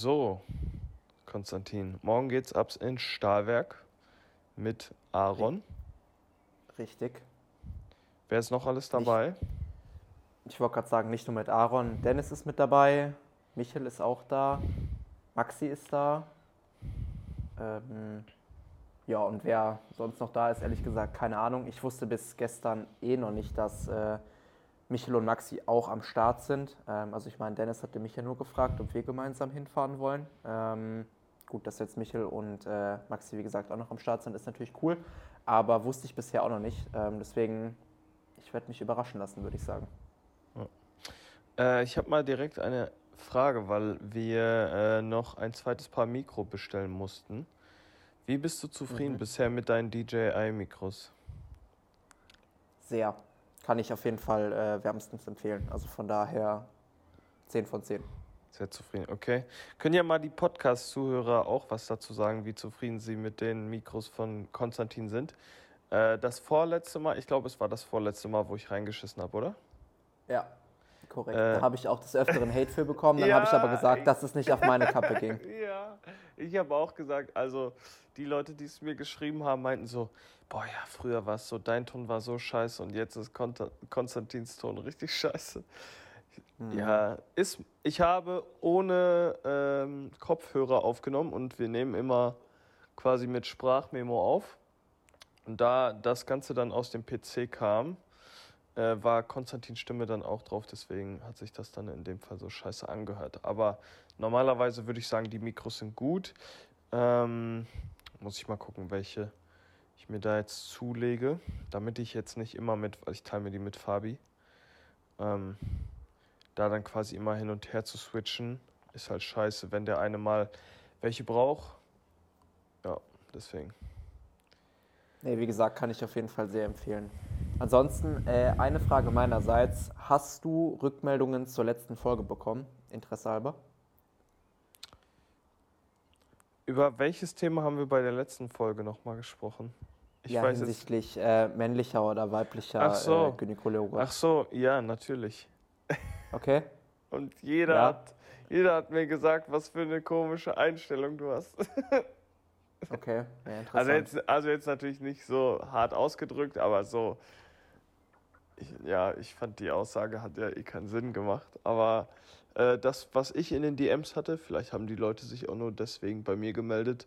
So, Konstantin, morgen geht's ab ins Stahlwerk mit Aaron. Richtig. Wer ist noch alles dabei? Ich, ich wollte gerade sagen, nicht nur mit Aaron. Dennis ist mit dabei, Michel ist auch da, Maxi ist da. Ähm, ja, und wer sonst noch da ist, ehrlich gesagt, keine Ahnung. Ich wusste bis gestern eh noch nicht, dass äh, Michel und Maxi auch am Start sind. Ähm, also ich meine, Dennis hatte mich ja nur gefragt, ob wir gemeinsam hinfahren wollen. Ähm, gut, dass jetzt Michel und äh, Maxi, wie gesagt, auch noch am Start sind, ist natürlich cool. Aber wusste ich bisher auch noch nicht. Ähm, deswegen, ich werde mich überraschen lassen, würde ich sagen. Äh, ich habe mal direkt eine Frage, weil wir äh, noch ein zweites Paar Mikro bestellen mussten. Wie bist du zufrieden Mhm. bisher mit deinen DJI-Mikros? Sehr. Kann ich auf jeden Fall äh, wärmstens empfehlen. Also von daher 10 von 10. Sehr zufrieden, okay. Können ja mal die Podcast-Zuhörer auch was dazu sagen, wie zufrieden sie mit den Mikros von Konstantin sind. Äh, das vorletzte Mal, ich glaube, es war das vorletzte Mal, wo ich reingeschissen habe, oder? Ja, korrekt. Äh, da habe ich auch des Öfteren Hate für bekommen. Dann Ja, habe ich aber gesagt, dass es nicht auf meine Kappe ging. Ja, ich habe auch gesagt, also die Leute, die es mir geschrieben haben, meinten so, boah ja, früher war es so, dein Ton war so scheiße und jetzt ist Konta- Konstantins Ton richtig scheiße. Mhm. Ja, ist, ich habe ohne ähm, Kopfhörer aufgenommen und wir nehmen immer quasi mit Sprachmemo auf. Und da das Ganze dann aus dem PC kam, äh, war Konstantins Stimme dann auch drauf, deswegen hat sich das dann in dem Fall so scheiße angehört. Aber normalerweise würde ich sagen, die Mikros sind gut. Ähm, muss ich mal gucken, welche ich mir da jetzt zulege, damit ich jetzt nicht immer mit, weil ich teile mir die mit Fabi. Ähm, da dann quasi immer hin und her zu switchen, ist halt scheiße, wenn der eine mal welche braucht. Ja, deswegen. Nee, wie gesagt, kann ich auf jeden Fall sehr empfehlen. Ansonsten äh, eine Frage meinerseits. Hast du Rückmeldungen zur letzten Folge bekommen? Interesse halber? Über welches Thema haben wir bei der letzten Folge nochmal gesprochen? Ich ja, weiß hinsichtlich äh, männlicher oder weiblicher Ach so. äh, Gynäkologe. Ach so, ja, natürlich. Okay? Und jeder, Ja. hat, jeder hat mir gesagt, was für eine komische Einstellung du hast. Okay, ja, interessant. Also jetzt, also jetzt natürlich nicht so hart ausgedrückt, aber so. Ich, ja, ich fand die Aussage hat ja eh keinen Sinn gemacht. Aber äh, das, was ich in den DMs hatte, vielleicht haben die Leute sich auch nur deswegen bei mir gemeldet,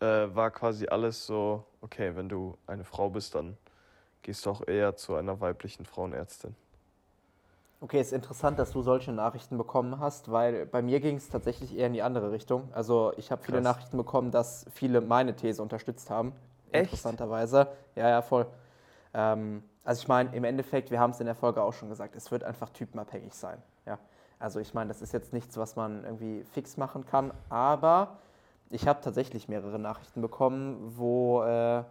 äh, war quasi alles so, okay, wenn du eine Frau bist, dann gehst du auch eher zu einer weiblichen Frauenärztin. Okay, ist interessant, dass du solche Nachrichten bekommen hast, weil bei mir ging es tatsächlich eher in die andere Richtung. Also ich habe viele. Nachrichten bekommen, dass viele meine These unterstützt haben. Echt? Interessanterweise. Ja, ja, voll. Ähm, also ich meine, im Endeffekt, wir haben es in der Folge auch schon gesagt, es wird einfach typenabhängig sein. Ja. Also ich meine, das ist jetzt nichts, was man irgendwie fix machen kann, aber ich habe tatsächlich mehrere Nachrichten bekommen, wo äh,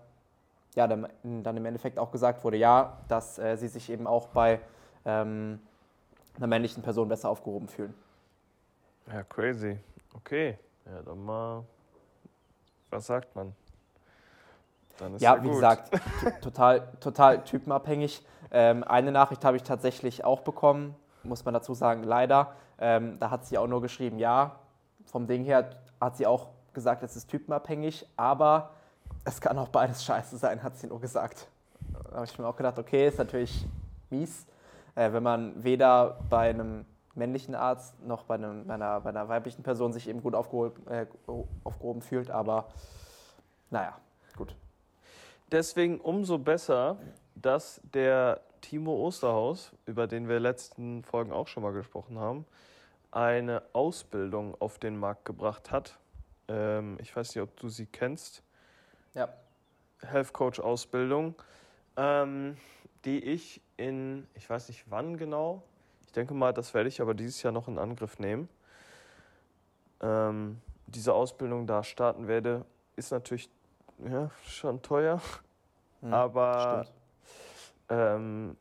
ja, dann, dann im Endeffekt auch gesagt wurde, ja, dass äh, sie sich eben auch bei ähm, einer männlichen Person besser aufgehoben fühlen. Ja, crazy. Okay. Ja, dann mal. Was sagt man? Ja, wie gut. gesagt, total, total typenabhängig. Ähm, eine Nachricht habe ich tatsächlich auch bekommen, muss man dazu sagen, leider. Ähm, da hat sie auch nur geschrieben, ja, vom Ding her hat sie auch gesagt, es ist typenabhängig, aber es kann auch beides scheiße sein, hat sie nur gesagt. Da habe ich mir auch gedacht, okay, ist natürlich mies, äh, wenn man weder bei einem männlichen Arzt noch bei, einem, bei, einer, bei einer weiblichen Person sich eben gut aufgehoben, äh, aufgehoben fühlt, aber naja, gut. Deswegen umso besser, dass der Timo Osterhaus, über den wir letzten Folgen auch schon mal gesprochen haben, eine Ausbildung auf den Markt gebracht hat. Ähm, ich weiß nicht, ob du sie kennst. Ja. Health Coach Ausbildung, ähm, die ich in, ich weiß nicht wann genau, ich denke mal, das werde ich aber dieses Jahr noch in Angriff nehmen. Ähm, diese Ausbildung da starten werde, ist natürlich ja, schon teuer, Hm, aber ähm,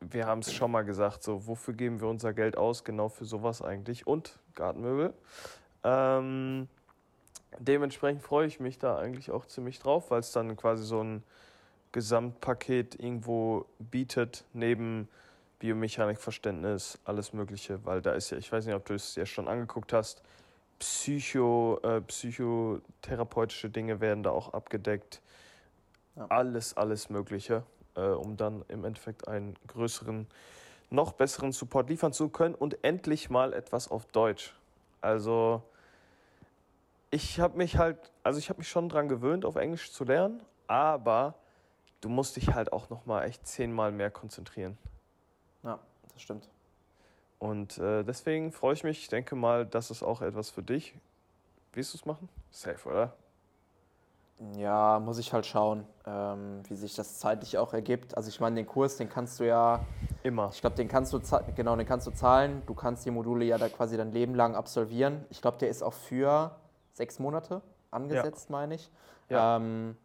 wir haben es schon mal gesagt, so wofür geben wir unser Geld aus? Genau für sowas eigentlich und Gartenmöbel. Ähm, dementsprechend freue ich mich da eigentlich auch ziemlich drauf, weil es dann quasi so ein Gesamtpaket irgendwo bietet, neben, Biomechanikverständnis, alles Mögliche, weil da ist ja, ich weiß nicht, ob du es ja schon angeguckt hast, Psycho, äh, psychotherapeutische Dinge werden da auch abgedeckt. Ja. Alles, alles Mögliche, äh, um dann im Endeffekt einen größeren, noch besseren Support liefern zu können und endlich mal etwas auf Deutsch. Also ich habe mich halt, also ich habe mich schon dran gewöhnt, auf Englisch zu lernen, aber du musst dich halt auch noch mal echt zehnmal mehr konzentrieren. Ja, das stimmt. Und äh, deswegen freue ich mich. Ich denke mal, das ist auch etwas für dich. Willst du es machen? Safe, oder? Ja, muss ich halt schauen, ähm, wie sich das zeitlich auch ergibt. Also ich meine, den Kurs, den kannst du ja immer. Ich glaube, den kannst du genau, den kannst du zahlen. Du kannst die Module ja da quasi dein Leben lang absolvieren. Ich glaube, der ist auch für sechs Monate angesetzt, ja. meine ich. Ja. Ähm,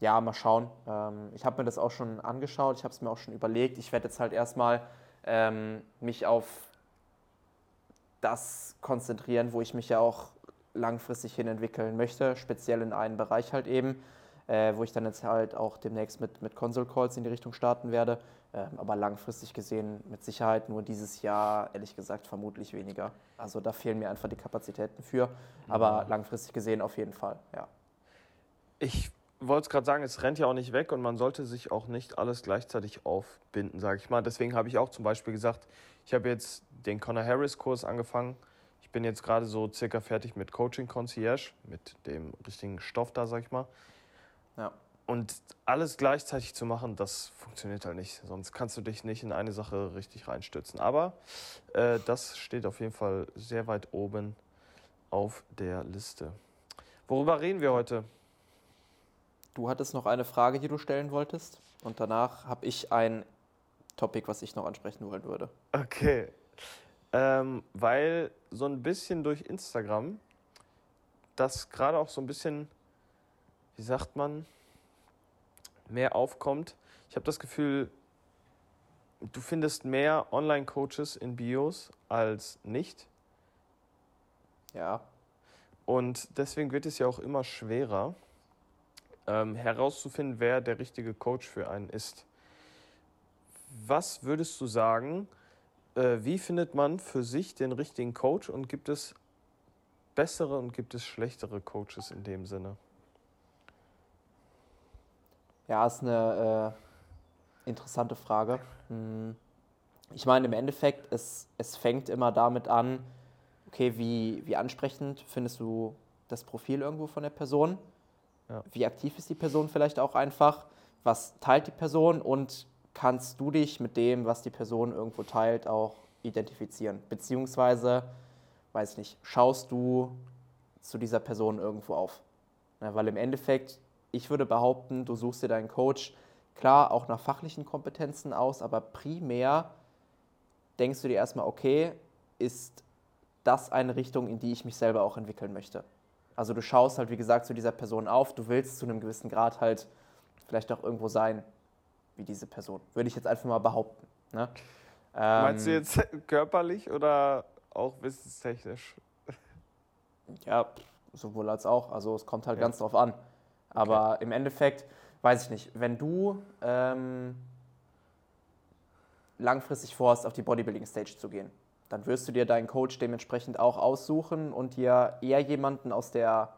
ja, mal schauen. Ähm, ich habe mir das auch schon angeschaut, ich habe es mir auch schon überlegt. Ich werde jetzt halt erstmal ähm, mich auf das konzentrieren, wo ich mich ja auch langfristig hin entwickeln möchte, speziell in einen Bereich halt eben, äh, wo ich dann jetzt halt auch demnächst mit, mit Console Calls in die Richtung starten werde. Ähm, aber langfristig gesehen mit Sicherheit nur dieses Jahr, ehrlich gesagt, vermutlich weniger. Also da fehlen mir einfach die Kapazitäten für. Aber mhm. langfristig gesehen auf jeden Fall, ja. Ich wollte es gerade sagen, es rennt ja auch nicht weg und man sollte sich auch nicht alles gleichzeitig aufbinden, sage ich mal. Deswegen habe ich auch zum Beispiel gesagt, ich habe jetzt den Conor Harris-Kurs angefangen. Ich bin jetzt gerade so circa fertig mit Coaching Concierge, mit dem richtigen Stoff da, sag ich mal. Ja. Und alles gleichzeitig zu machen, das funktioniert halt nicht. Sonst kannst du dich nicht in eine Sache richtig reinstützen. Aber äh, das steht auf jeden Fall sehr weit oben auf der Liste. Worüber reden wir heute? Du hattest noch eine Frage, die du stellen wolltest. Und danach habe ich ein Topic, was ich noch ansprechen wollen würde. Okay. Ähm, weil so ein bisschen durch Instagram das gerade auch so ein bisschen, wie sagt man, mehr aufkommt. Ich habe das Gefühl, du findest mehr Online-Coaches in Bios als nicht. Ja. Und deswegen wird es ja auch immer schwerer, ähm, herauszufinden, wer der richtige Coach für einen ist. Was würdest du sagen, äh, wie findet man für sich den richtigen Coach und gibt es bessere und gibt es schlechtere Coaches in dem Sinne? Ja, ist eine äh, interessante Frage. Hm. Ich meine, im Endeffekt, es, es fängt immer damit an, okay, wie, wie ansprechend findest du das Profil irgendwo von der Person? Ja. Wie aktiv ist die Person vielleicht auch einfach? Was teilt die Person und kannst du dich mit dem, was die Person irgendwo teilt, auch identifizieren? Beziehungsweise, weiß nicht, schaust du zu dieser Person irgendwo auf? Ja, weil im Endeffekt, ich würde behaupten, du suchst dir deinen Coach klar auch nach fachlichen Kompetenzen aus, aber primär denkst du dir erstmal, okay, ist das eine Richtung, in die ich mich selber auch entwickeln möchte? Also du schaust halt, wie gesagt, zu dieser Person auf, du willst zu einem gewissen Grad halt vielleicht auch irgendwo sein wie diese Person. Würde ich jetzt einfach mal behaupten. Ne? Ähm, Meinst du jetzt körperlich oder auch wissenstechnisch? Ja, sowohl als auch. Also es kommt halt ja. ganz drauf an. Aber okay. im Endeffekt, weiß ich nicht, wenn du ähm, langfristig vorhast, auf die Bodybuilding-Stage zu gehen, dann wirst du dir deinen Coach dementsprechend auch aussuchen und dir eher jemanden aus der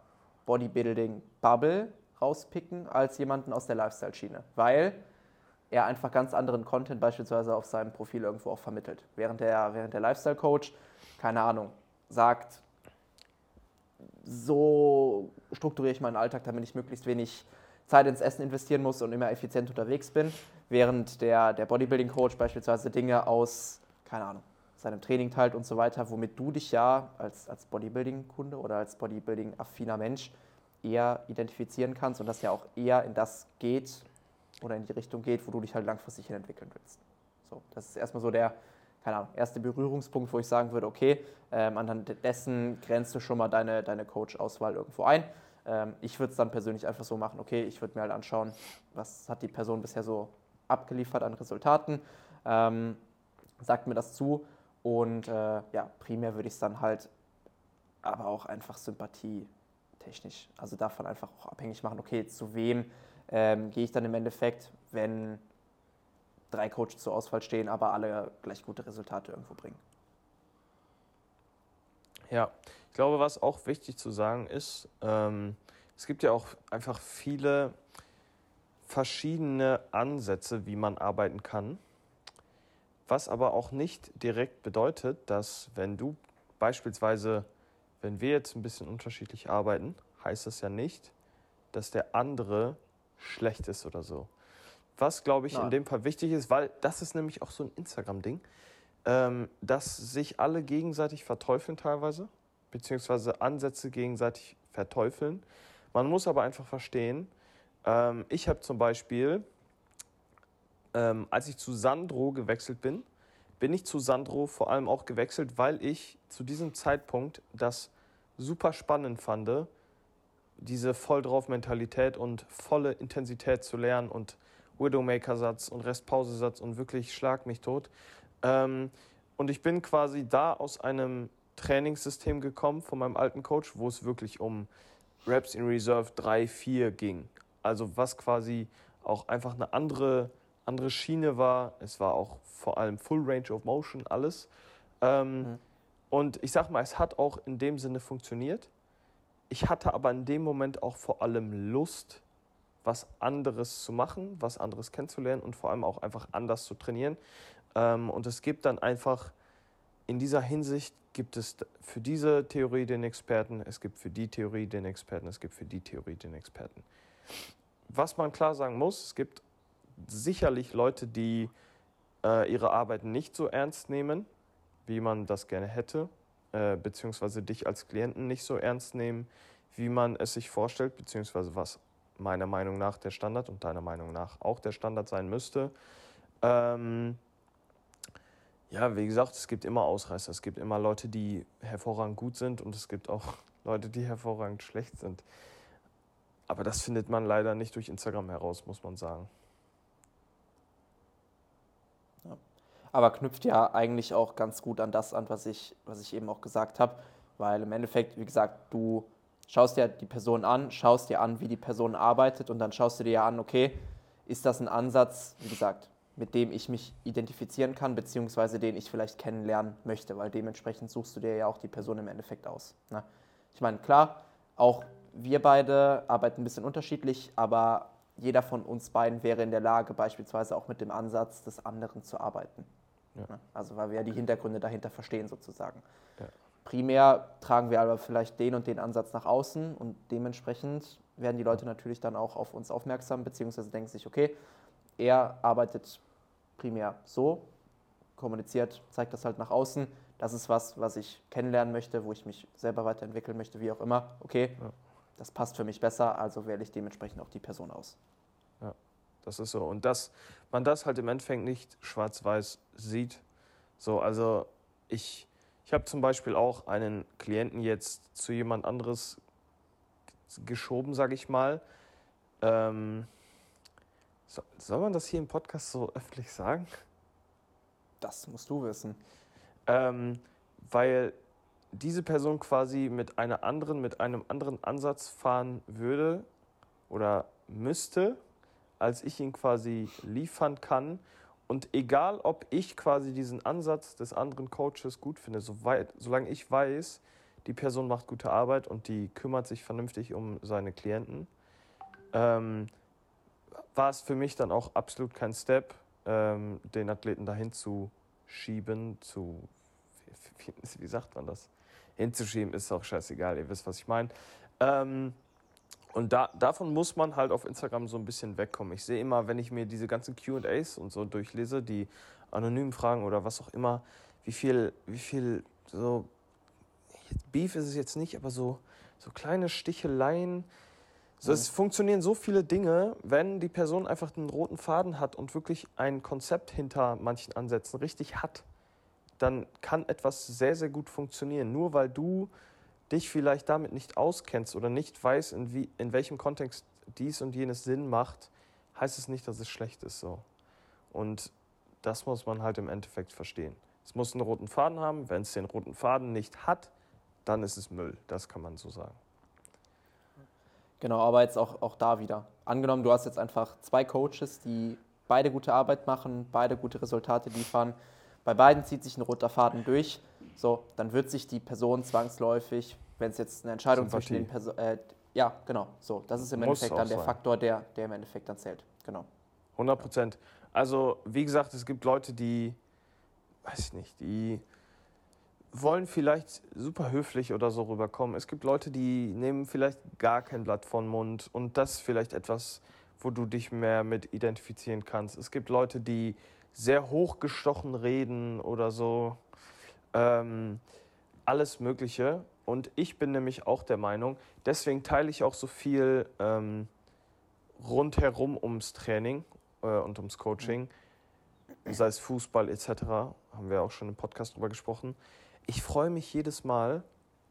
Bodybuilding-Bubble rauspicken, als jemanden aus der Lifestyle-Schiene. Weil er einfach ganz anderen Content beispielsweise auf seinem Profil irgendwo auch vermittelt. Während der, während der Lifestyle-Coach, keine Ahnung, sagt, so strukturiere ich meinen Alltag, damit ich möglichst wenig Zeit ins Essen investieren muss und immer effizient unterwegs bin. Während der, der Bodybuilding-Coach beispielsweise Dinge aus, keine Ahnung, seinem Training teilt und so weiter, womit du dich ja als, als Bodybuilding-Kunde oder als Bodybuilding-affiner Mensch eher identifizieren kannst und das ja auch eher in das geht oder in die Richtung geht, wo du dich halt langfristig hin entwickeln willst. So, das ist erstmal so der, keine Ahnung, erste Berührungspunkt, wo ich sagen würde, okay, ähm, anhand dessen grenzt du schon mal deine, deine Coach-Auswahl irgendwo ein. Ähm, ich würde es dann persönlich einfach so machen, okay, ich würde mir halt anschauen, was hat die Person bisher so abgeliefert an Resultaten, ähm, sagt mir das zu und äh, ja, primär würde ich es dann halt aber auch einfach sympathietechnisch, also davon einfach auch abhängig machen, okay, zu wem ähm, gehe ich dann im Endeffekt, wenn drei Coaches zur Auswahl stehen, aber alle gleich gute Resultate irgendwo bringen. Ja, ich glaube, was auch wichtig zu sagen ist, ähm, es gibt ja auch einfach viele verschiedene Ansätze, wie man arbeiten kann. Was aber auch nicht direkt bedeutet, dass wenn du beispielsweise, wenn wir jetzt ein bisschen unterschiedlich arbeiten, heißt das ja nicht, dass der andere schlecht ist oder so. Was, glaube ich, Nein. in dem Fall wichtig ist, weil das ist nämlich auch so ein Instagram-Ding, ähm, dass sich alle gegenseitig verteufeln teilweise, beziehungsweise Ansätze gegenseitig verteufeln. Man muss aber einfach verstehen, ähm, ich habe zum Beispiel, ähm, als ich zu Sandro gewechselt bin, bin ich zu Sandro vor allem auch gewechselt, weil ich zu diesem Zeitpunkt das super spannend fand, diese voll drauf Mentalität und volle Intensität zu lernen und Widowmaker-Satz und Restpause-Satz und wirklich schlag mich tot. Ähm, und ich bin quasi da aus einem Trainingssystem gekommen von meinem alten Coach, wo es wirklich um Reps in Reserve 3, 4 ging. Also was quasi auch einfach eine andere, andere Schiene war. Es war auch vor allem Full Range of Motion, alles. Ähm, mhm. Und ich sag mal, es hat auch in dem Sinne funktioniert. Ich hatte aber in dem Moment auch vor allem Lust, was anderes zu machen, was anderes kennenzulernen und vor allem auch einfach anders zu trainieren. Ähm, und es gibt dann einfach in dieser Hinsicht gibt es für diese Theorie den Experten, es gibt für die Theorie den Experten, es gibt für die Theorie den Experten. Was man klar sagen muss, es gibt sicherlich Leute, die äh, ihre Arbeiten nicht so ernst nehmen, wie man das gerne hätte, äh, beziehungsweise dich als Klienten nicht so ernst nehmen, wie man es sich vorstellt, beziehungsweise was meiner Meinung nach der Standard und deiner Meinung nach auch der Standard sein müsste. Ähm, ja, wie gesagt, es gibt immer Ausreißer. Es gibt immer Leute, die hervorragend gut sind und es gibt auch Leute, die hervorragend schlecht sind. Aber das findet man leider nicht durch Instagram heraus, muss man sagen. Ja. Aber knüpft ja eigentlich auch ganz gut an das an, was ich, was ich eben auch gesagt habe. Weil im Endeffekt, wie gesagt, du schaust dir die Person an, schaust dir an, wie die Person arbeitet und dann schaust du dir ja an, okay, ist das ein Ansatz, wie gesagt, mit dem ich mich identifizieren kann, beziehungsweise den ich vielleicht kennenlernen möchte, weil dementsprechend suchst du dir ja auch die Person im Endeffekt aus. Ne? Ich meine, klar, auch wir beide arbeiten ein bisschen unterschiedlich, aber jeder von uns beiden wäre in der Lage, beispielsweise auch mit dem Ansatz des anderen zu arbeiten. Ja. Ne? Also weil wir ja die Hintergründe dahinter verstehen sozusagen. Ja. Primär tragen wir aber vielleicht den und den Ansatz nach außen und dementsprechend werden die Leute natürlich dann auch auf uns aufmerksam, beziehungsweise denken sich, okay, er arbeitet primär so, kommuniziert, zeigt das halt nach außen. Das ist was, was ich kennenlernen möchte, wo ich mich selber weiterentwickeln möchte, wie auch immer. Okay, ja. das passt für mich besser, also wähle ich dementsprechend auch die Person aus. Ja, das ist so. Und dass man das halt im Endeffekt nicht schwarz-weiß sieht. So, also ich, ich habe zum Beispiel auch einen Klienten jetzt zu jemand anderes geschoben, sage ich mal. Ähm, so, soll man das hier im Podcast so öffentlich sagen? Das musst du wissen. Ähm, weil diese Person quasi mit einer anderen, mit einem anderen Ansatz fahren würde oder müsste, als ich ihn quasi liefern kann. Und egal, ob ich quasi diesen Ansatz des anderen Coaches gut finde, soweit, solange ich weiß, die Person macht gute Arbeit und die kümmert sich vernünftig um seine Klienten, ähm, war es für mich dann auch absolut kein Step, ähm, den Athleten dahin zu schieben, zu, wie, wie, sagt man das? Hinzuschieben ist auch scheißegal, ihr wisst, was ich meine. Ähm, und da, davon muss man halt auf Instagram so ein bisschen wegkommen. Ich sehe immer, wenn ich mir diese ganzen QAs und so durchlese, die anonymen Fragen oder was auch immer, wie viel, wie viel so, Beef ist es jetzt nicht, aber so, so kleine Sticheleien, so, es funktionieren so viele Dinge, wenn die Person einfach einen roten Faden hat und wirklich ein Konzept hinter manchen Ansätzen richtig hat, dann kann etwas sehr, sehr gut funktionieren. Nur weil du dich vielleicht damit nicht auskennst oder nicht weißt, in, wie, in welchem Kontext dies und jenes Sinn macht, heißt es nicht, dass es schlecht ist so. Und das muss man halt im Endeffekt verstehen. Es muss einen roten Faden haben. Wenn es den roten Faden nicht hat, dann ist es Müll. Das kann man so sagen. Genau, aber jetzt auch, auch da wieder. Angenommen, du hast jetzt einfach zwei Coaches, die beide gute Arbeit machen, beide gute Resultate liefern, bei beiden zieht sich ein roter Faden durch, so, dann wird sich die Person zwangsläufig, wenn es jetzt eine Entscheidung Sympathie. zwischen den Personen, äh, ja, genau, so, das ist im Muss Endeffekt dann der sein. Faktor, der, der im Endeffekt dann zählt, genau. 100 Prozent. Also, wie gesagt, es gibt Leute, die, weiß ich nicht, die wollen vielleicht super höflich oder so rüberkommen. Es gibt Leute, die nehmen vielleicht gar kein Blatt vor den Mund und das ist vielleicht etwas, wo du dich mehr mit identifizieren kannst. Es gibt Leute, die sehr hochgestochen reden oder so. Ähm, alles Mögliche. Und ich bin nämlich auch der Meinung, deswegen teile ich auch so viel ähm, rundherum ums Training äh, und ums Coaching, sei es Fußball etc., haben wir auch schon im Podcast drüber gesprochen. Ich freue mich jedes Mal,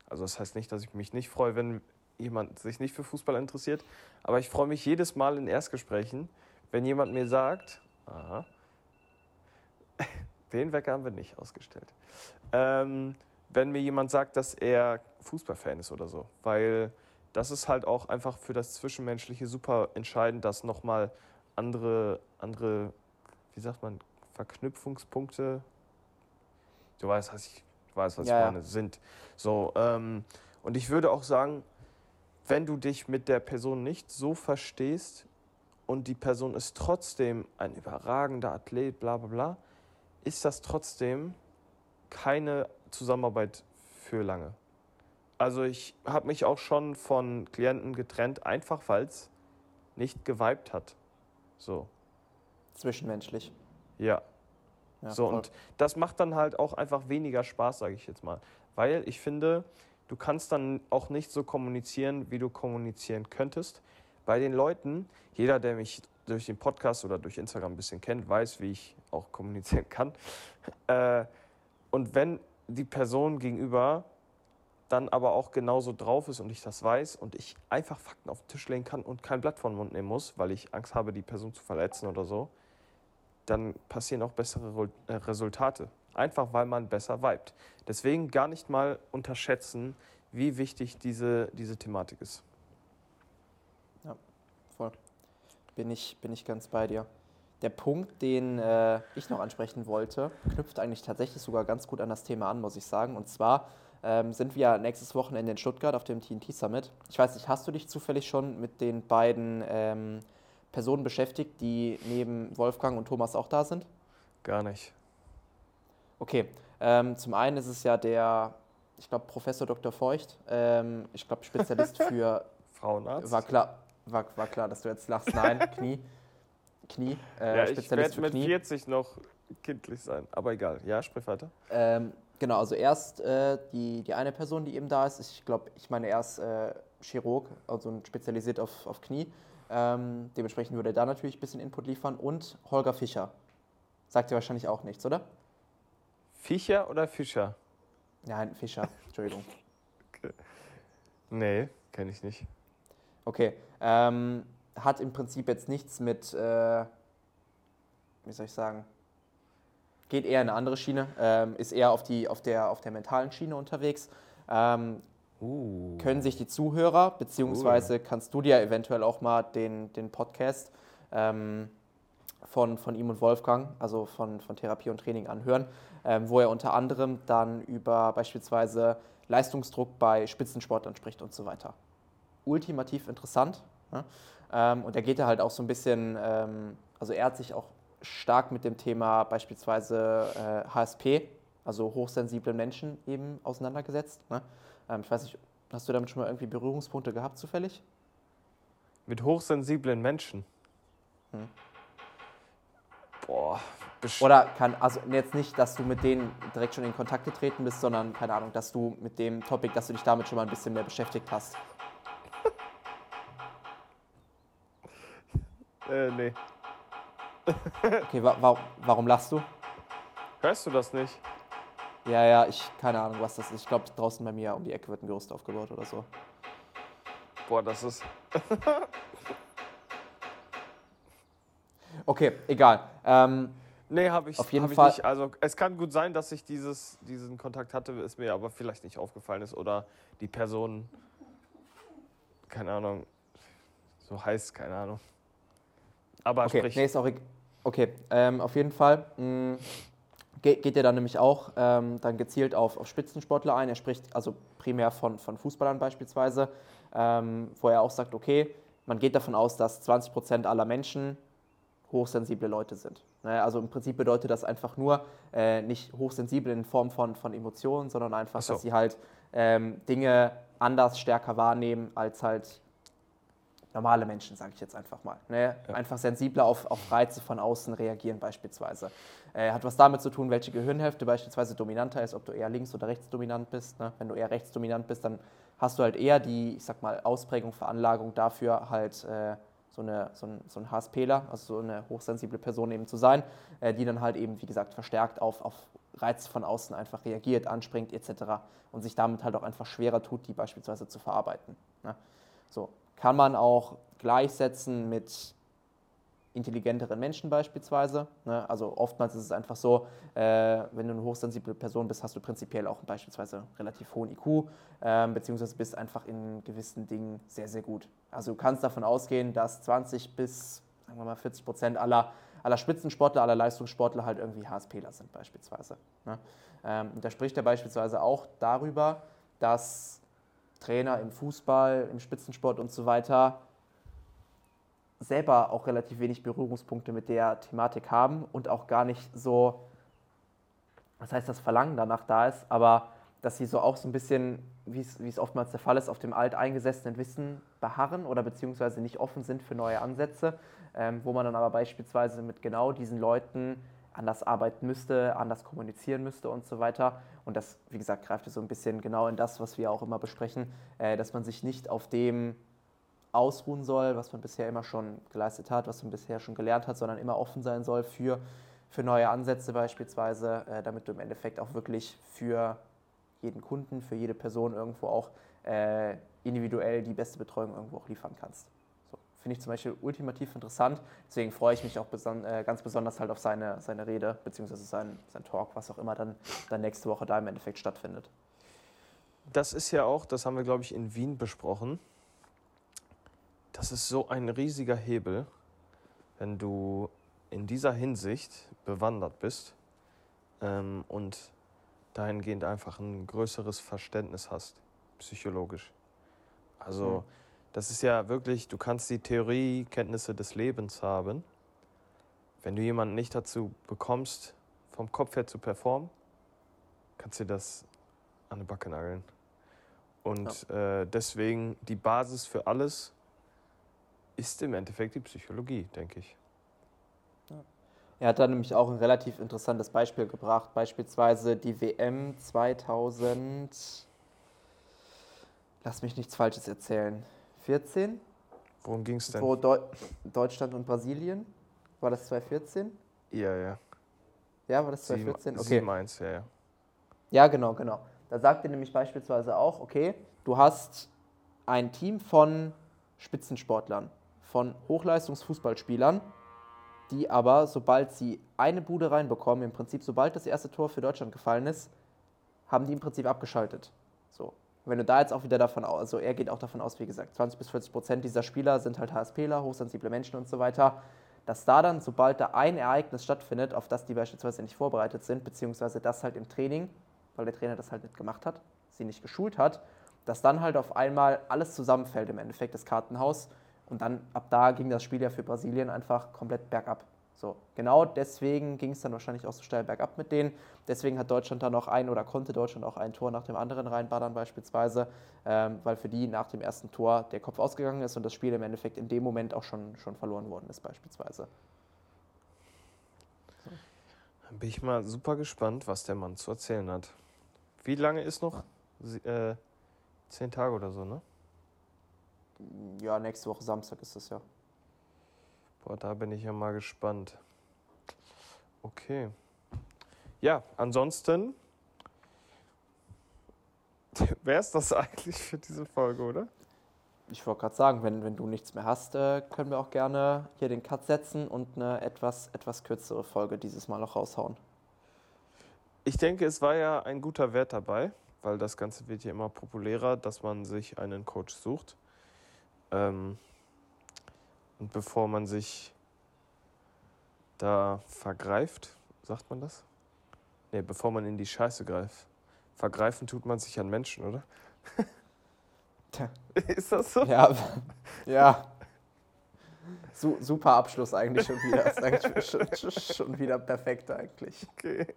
also das heißt nicht, dass ich mich nicht freue, wenn jemand sich nicht für Fußball interessiert, aber ich freue mich jedes Mal in Erstgesprächen, wenn jemand mir sagt, aha, den Wecker haben wir nicht ausgestellt, ähm, wenn mir jemand sagt, dass er Fußballfan ist oder so, weil das ist halt auch einfach für das Zwischenmenschliche super entscheidend, dass nochmal andere, andere, wie sagt man, Verknüpfungspunkte, du weißt, was ich, du weißt, was Ja, ich meine, sind. So, ähm, und ich würde auch sagen, wenn du dich mit der Person nicht so verstehst und die Person ist trotzdem ein überragender Athlet, bla bla bla, ist das trotzdem keine Zusammenarbeit für lange. Also ich habe mich auch schon von Klienten getrennt, einfach weil es nicht geweibt hat. So, Zwischenmenschlich. ja. Ja, so, voll. und das macht dann halt auch einfach weniger Spaß, sage ich jetzt mal. Weil ich finde, du kannst dann auch nicht so kommunizieren, wie du kommunizieren könntest. Bei den Leuten, jeder, der mich durch den Podcast oder durch Instagram ein bisschen kennt, weiß, wie ich auch kommunizieren kann. Äh, und wenn die Person gegenüber dann aber auch genauso drauf ist und ich das weiß und ich einfach Fakten auf den Tisch legen kann und kein Blatt vor den Mund nehmen muss, weil ich Angst habe, die Person zu verletzen oder so, dann passieren auch bessere äh, Resultate. Einfach weil man besser vibet. Deswegen gar nicht mal unterschätzen, wie wichtig diese, diese Thematik ist. Voll. Bin ich, bin ich ganz bei dir. Der Punkt, den äh, ich noch ansprechen wollte, knüpft eigentlich tatsächlich sogar ganz gut an das Thema an, muss ich sagen. Und zwar ähm, sind wir nächstes Wochenende in Stuttgart auf dem TNT Summit. Ich weiß nicht, hast du dich zufällig schon mit den beiden ähm, Personen beschäftigt, die neben Wolfgang und Thomas auch da sind? Gar nicht. Okay, ähm, zum einen ist es ja der, ich glaube, Professor Dr. Feucht, ähm, ich glaube, Spezialist für Frauenarzt? War klar, war, war klar, dass du jetzt lachst. Nein, Knie. Knie. Äh, ja, ich werde mit Knie. 40 noch kindlich sein. Aber egal. Ja, sprich weiter. Ähm, genau, also erst äh, die, die eine Person, die eben da ist, ich glaube, ich meine, er ist äh, Chirurg, also spezialisiert auf, auf Knie. Ähm, dementsprechend würde er da natürlich ein bisschen Input liefern. Und Holger Fischer. Sagt dir wahrscheinlich auch nichts, oder? Viecher oder Fischer? Nein, Fischer, Entschuldigung. Nee, kenne ich nicht. Okay, ähm, hat im Prinzip jetzt nichts mit, äh, wie soll ich sagen, geht eher in eine andere Schiene, ähm, ist eher auf, die, auf, der, auf der mentalen Schiene unterwegs. Ähm, Uh. können sich die Zuhörer, beziehungsweise kannst du dir eventuell auch mal den, den Podcast ähm, von, von ihm und Wolfgang, also von, von Therapie und Training anhören, ähm, wo er unter anderem dann über beispielsweise Leistungsdruck bei Spitzensportlern spricht und so weiter. Ultimativ interessant. Ne? Ähm, und da geht er halt auch so ein bisschen, ähm, also er hat sich auch stark mit dem Thema beispielsweise äh, HSP, also hochsensible Menschen eben auseinandergesetzt. Ne? Ähm, ich weiß nicht, hast du damit schon mal irgendwie Berührungspunkte gehabt zufällig? Mit hochsensiblen Menschen. Hm. Boah, Oder kann, also jetzt nicht, dass du mit denen direkt schon in Kontakt getreten bist, sondern, keine Ahnung, dass du mit dem Topic, dass du dich damit schon mal ein bisschen mehr beschäftigt hast. Äh, nee. Okay, wa wa warum lachst du? Hörst du das nicht? Ja, ja, ich, keine Ahnung, was das ist. Ich glaube, draußen bei mir um die Ecke wird ein Gerüst aufgebaut oder so. Boah, das ist. Okay, egal. Ähm, Nee, habe ich, Auf jeden hab Fall- nicht. Also, es kann gut sein, dass ich dieses, diesen Kontakt hatte, es mir aber vielleicht nicht aufgefallen ist oder die Person, keine Ahnung, so heißt, keine Ahnung. Aber okay, sprich, nee, ist auch, Okay, ähm, auf jeden Fall. Mh, geht, geht er dann nämlich auch ähm, dann gezielt auf, auf Spitzensportler ein. Er spricht also primär von, von Fußballern beispielsweise, ähm, wo er auch sagt, okay, man geht davon aus, dass 20 Prozent aller Menschen hochsensible Leute sind. Ne, also im Prinzip bedeutet das einfach nur äh, nicht hochsensibel in Form von, von Emotionen, sondern einfach, so. dass sie halt ähm, Dinge anders, stärker wahrnehmen als halt normale Menschen, sage ich jetzt einfach mal. Ne? Ja. Einfach sensibler auf, auf Reize von außen reagieren beispielsweise. Äh, hat was damit zu tun, welche Gehirnhälfte beispielsweise dominanter ist, ob du eher links- oder rechtsdominant bist. Ne? Wenn du eher rechtsdominant bist, dann hast du halt eher die, ich sag mal, Ausprägung, Veranlagung dafür, halt äh, so, eine, so, ein, so ein HSPler, also so eine hochsensible Person eben zu sein, äh, die dann halt eben, wie gesagt, verstärkt auf, auf Reize von außen einfach reagiert, anspringt etc. und sich damit halt auch einfach schwerer tut, die beispielsweise zu verarbeiten. Ne? So, kann man auch gleichsetzen mit intelligenteren Menschen beispielsweise. Ne? Also oftmals ist es einfach so, äh, wenn du eine hochsensible Person bist, hast du prinzipiell auch beispielsweise relativ hohen IQ, äh, beziehungsweise bist einfach in gewissen Dingen sehr, sehr gut. Also du kannst davon ausgehen, dass 20 bis sagen wir mal 40 Prozent aller, aller Spitzensportler, aller Leistungssportler halt irgendwie HSPler sind beispielsweise. Ne? Ähm, da spricht er beispielsweise auch darüber, dass Trainer im Fußball, im Spitzensport und so weiter selber auch relativ wenig Berührungspunkte mit der Thematik haben und auch gar nicht so, was heißt das Verlangen danach da ist, aber dass sie so auch so ein bisschen, wie es oftmals der Fall ist, auf dem alteingesessenen Wissen beharren oder beziehungsweise nicht offen sind für neue Ansätze, ähm, wo man dann aber beispielsweise mit genau diesen Leuten anders arbeiten müsste, anders kommunizieren müsste und so weiter. Und das, wie gesagt, greift so ein bisschen genau in das, was wir auch immer besprechen, äh, dass man sich nicht auf dem ausruhen soll, was man bisher immer schon geleistet hat, was man bisher schon gelernt hat, sondern immer offen sein soll für, für neue Ansätze beispielsweise, äh, damit du im Endeffekt auch wirklich für jeden Kunden, für jede Person irgendwo auch äh, individuell die beste Betreuung irgendwo auch liefern kannst. Finde ich zum Beispiel ultimativ interessant, deswegen freue ich mich auch beson äh, ganz besonders halt auf seine, seine Rede, beziehungsweise sein, sein Talk, was auch immer dann, dann nächste Woche da im Endeffekt stattfindet. Das ist ja auch, das haben wir glaube ich in Wien besprochen, das ist so ein riesiger Hebel, wenn du in dieser Hinsicht bewandert bist ähm, und dahingehend einfach ein größeres Verständnis hast, psychologisch. Also mhm. Das ist ja wirklich, du kannst die Theoriekenntnisse des Lebens haben. Wenn du jemanden nicht dazu bekommst, vom Kopf her zu performen, kannst du das an die Backe nageln. Und ja. äh, deswegen die Basis für alles ist im Endeffekt die Psychologie, denke ich. Er hat da nämlich auch ein relativ interessantes Beispiel gebracht, beispielsweise die WM 2000, lass mich nichts Falsches erzählen, 14? Worum ging es denn? Wo Deu Deutschland und Brasilien, war das 2014? Ja, ja. Ja, war das 2014? Sie, okay. Sie meins, ja, ja. Ja, genau, genau. Da sagt er nämlich beispielsweise auch, okay, du hast ein Team von Spitzensportlern von Hochleistungsfußballspielern, die aber, sobald sie eine Bude reinbekommen, im Prinzip, sobald das erste Tor für Deutschland gefallen ist, haben die im Prinzip abgeschaltet. So. Wenn du da jetzt auch wieder davon aus, also er geht auch davon aus, wie gesagt, 20 bis 40 Prozent dieser Spieler sind halt HSPler, hochsensible Menschen und so weiter, dass da dann, sobald da ein Ereignis stattfindet, auf das die beispielsweise nicht vorbereitet sind, beziehungsweise das halt im Training, weil der Trainer das halt nicht gemacht hat, sie nicht geschult hat, dass dann halt auf einmal alles zusammenfällt im Endeffekt, das Kartenhaus und dann ab da ging das Spiel ja für Brasilien einfach komplett bergab. So, genau deswegen ging es dann wahrscheinlich auch so steil bergab mit denen. Deswegen hat Deutschland dann auch ein oder konnte Deutschland auch ein Tor nach dem anderen reinballern beispielsweise, ähm, weil für die nach dem ersten Tor der Kopf ausgegangen ist und das Spiel im Endeffekt in dem Moment auch schon, schon verloren worden ist beispielsweise. So. Dann bin ich mal super gespannt, was der Mann zu erzählen hat. Wie lange ist noch? Äh, zehn Tage oder so, ne? Ja, nächste Woche Samstag ist es ja. Boah, da bin ich ja mal gespannt. Okay. Ja, ansonsten wäre es das eigentlich für diese Folge, oder? Ich wollte gerade sagen, wenn, wenn du nichts mehr hast, äh, können wir auch gerne hier den Cut setzen und eine etwas, etwas kürzere Folge dieses Mal noch raushauen. Ich denke, es war ja ein guter Wert dabei, weil das Ganze wird ja immer populärer, dass man sich einen Coach sucht. Ähm, und bevor man sich da vergreift, sagt man das? Nee, bevor man in die Scheiße greift. Vergreifen tut man sich an Menschen, oder? Ist das so? Ja, ja. Su super Abschluss eigentlich schon wieder. Ist eigentlich schon, schon wieder perfekt eigentlich. Okay.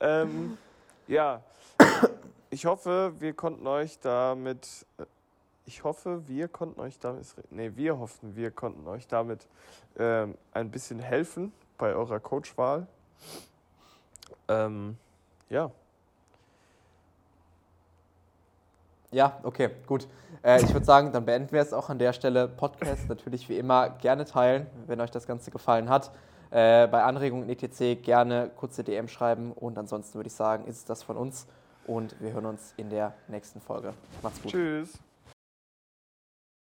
Ähm, ja, ich hoffe, wir konnten euch damit. Ich hoffe, wir konnten euch damit. Nee, wir hoffen, wir konnten euch damit ähm, ein bisschen helfen bei eurer Coachwahl. Ähm, ja. Ja, okay, gut. Äh, ich würde sagen, dann beenden wir es auch an der Stelle. Podcast natürlich wie immer gerne teilen, wenn euch das Ganze gefallen hat. Äh, bei Anregungen etc. gerne kurze DM schreiben und ansonsten würde ich sagen, ist es das von uns und wir hören uns in der nächsten Folge. Macht's gut. Tschüss.